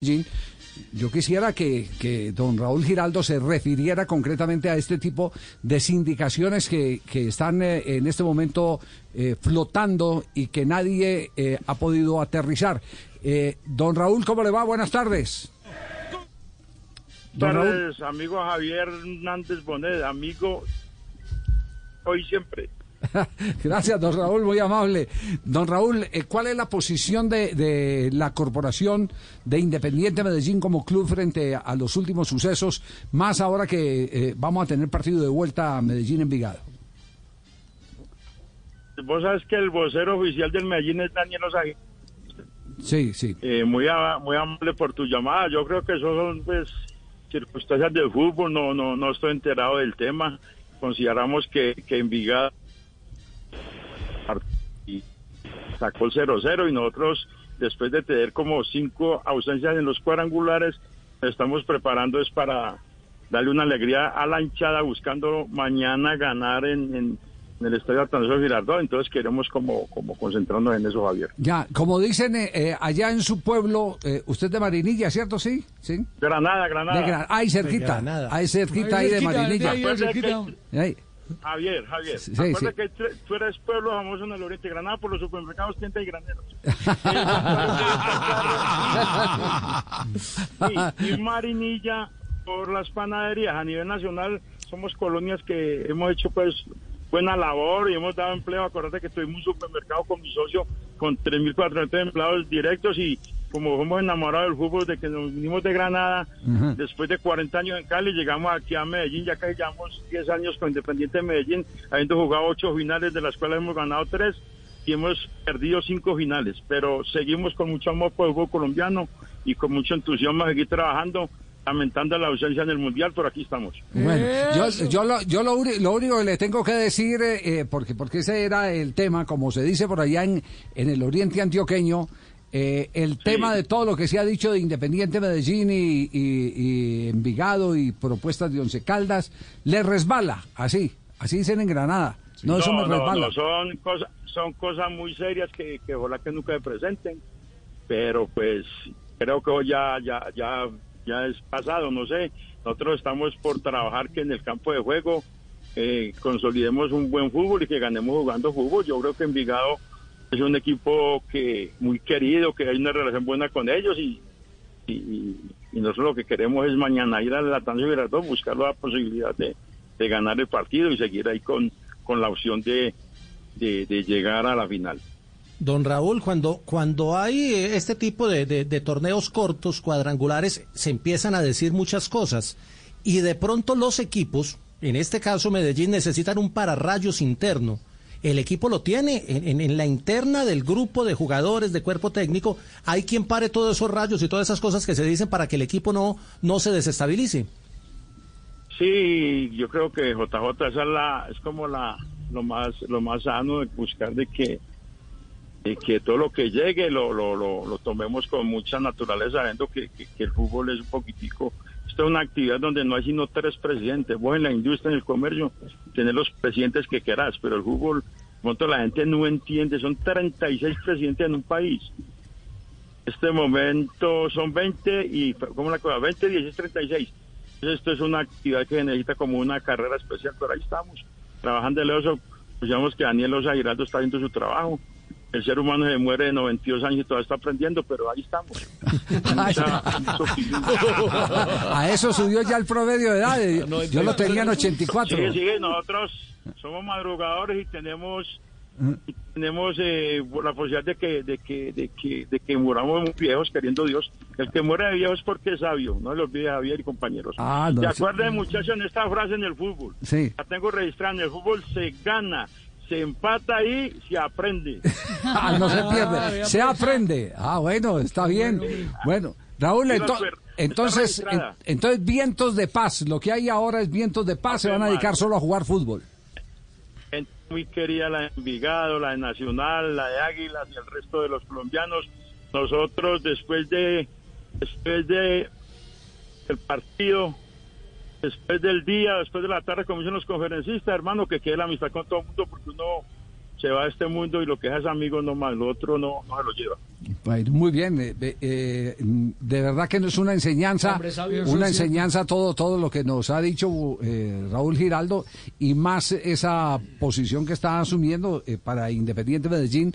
Yo quisiera que, don Raúl Giraldo se refiriera concretamente a este tipo de sindicaciones que, están eh, en este momento eh, flotando y que nadie eh, ha podido aterrizar. Don Raúl, ¿cómo le va? Buenas tardes. Raúl. tardes, amigo Javier Hernández Bonet, amigo hoy siempre. Gracias, don Raúl, muy amable. Don Raúl, eh, ¿cuál es la posición de, de, la corporación de Independiente Medellín como club frente a, los últimos sucesos, más ahora que eh, vamos a tener partido de vuelta a Medellín en Vigado? Vos sabes que el vocero oficial del Medellín es Daniel Osague. Sí, sí. Eh, muy, muy amable por tu llamada. Yo creo que eso son pues circunstancias del fútbol. No, no, no estoy enterado del tema. Consideramos que, que Envigado sacó el 0-0 y nosotros después de tener como cinco ausencias en los cuadrangulares estamos preparando es para darle una alegría a la hinchada buscando mañana ganar en, en, en el estadio Atanasio Girardot, entonces queremos como, como concentrarnos en eso, Javier. Ya, como dicen eh, eh, allá en su pueblo, eh, usted de Marinilla, ¿cierto? Sí, sí. Granada, Granada. De ahí cerquita, ahí cerquita, ahí, de Marinilla. Ahí, Javier, Javier, sí, acuérdate sí. que tú, tú, eres pueblo famoso en el Oriente Granada por los supermercados, tiendas y graneros. y, y Marinilla por las panaderías a nivel nacional somos colonias que hemos hecho pues buena labor y hemos dado empleo. Acuérdate que tuvimos un supermercado con mi socio con 3.400 empleados directos y como somos enamorados del fútbol, de que nos vinimos de Granada, uh -huh. después de 40 años en Cali, llegamos aquí a Medellín, ya que llevamos 10 años con Independiente de Medellín, habiendo jugado 8 finales, de las cuales hemos ganado 3 y hemos perdido 5 finales, pero seguimos con mucho amor por el fútbol colombiano y con mucho entusiasmo a seguir trabajando lamentando la ausencia en el mundial, pero aquí estamos. Bueno, yo, yo, lo, yo lo, lo, único que le tengo que decir, eh, porque, porque ese era el tema, como se dice por allá en, en el oriente antioqueño, eh, el sí. tema de todo lo que se ha dicho de Independiente Medellín y, y, y, Envigado y propuestas de Once Caldas, le resbala, así, así dicen en Granada. No, no eso me no, resbala. No, son, cosas, son cosas muy serias que, que ojalá que nunca se presenten, pero pues creo que ya, ya, ya ya es pasado, no sé. Nosotros estamos por trabajar que en el campo de juego eh, consolidemos un buen fútbol y que ganemos jugando fútbol. Yo creo que Envigado es un equipo que muy querido, que hay una relación buena con ellos y, nosotros lo que queremos es mañana ir al Atancio Girardot, buscar la posibilidad de, de, ganar el partido y seguir ahí con, con la opción de, de, de llegar a la final. Don Raúl, cuando, cuando hay este tipo de, de, torneos cortos, cuadrangulares, se empiezan a decir muchas cosas y de pronto los equipos, en este caso Medellín, necesitan un pararrayos interno. El equipo lo tiene en, en, en, la interna del grupo de jugadores, de cuerpo técnico. Hay quien pare todos esos rayos y todas esas cosas que se dicen para que el equipo no, no se desestabilice. Sí, yo creo que JJ esa es, la, es como la, lo más, lo más sano de buscar de que y que todo lo que llegue lo, lo, lo, lo tomemos con mucha naturaleza, sabiendo que, que, que, el fútbol es un poquitico, esto es una actividad donde no hay sino tres presidentes, vos en la industria, en el comercio, tener los presidentes que querás, pero el fútbol, pronto la gente no entiende, son 36 presidentes en un país. Este momento son 20 y, ¿cómo la cosa? 20, 16, 36. Entonces esto es una actividad que necesita como una carrera especial, pero ahí estamos, trabajando en eso, pues digamos que Daniel Osa Giraldo está haciendo su trabajo el ser humano se muere de 92 años y todavía está aprendiendo, pero ahí estamos. a eso subió ya el promedio de edad. No, Yo lo tenía en 84. Sí, sí, nosotros somos madrugadores y tenemos y tenemos eh, la posibilidad de que de que de que de que muramos muy viejos queriendo Dios el que muere de viejo es porque es sabio no lo olvide Javier y compañeros ah, no, de acuerdo sí. muchachos en esta frase en el fútbol sí. la tengo registrada en el fútbol se gana se empata ahí, se aprende. ah, no se pierde, se aprende. Ah, bueno, está bien. Bueno, Raúl, ento entonces, en, entonces vientos de paz, lo que hay ahora es vientos de paz, se van a dedicar solo a jugar fútbol. Muy querida la de Envigado, la de Nacional, la de Águilas y el resto de los colombianos. Nosotros después de después de el partido después del día, después de la tarde, como dicen los conferencistas, hermano, que quede la amistad con todo el mundo, porque uno se va a este mundo y lo que es amigos nomás, lo otro no, no se lo lleva. Bueno, muy bien, eh, eh, de verdad que no es una enseñanza, una enseñanza todo todo lo que nos ha dicho eh, Raúl Giraldo y más esa posición que está asumiendo para Independiente Medellín,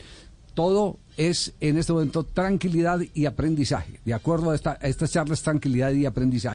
todo es en este momento tranquilidad y aprendizaje. De acuerdo a, esta, a estas charlas, tranquilidad y aprendizaje.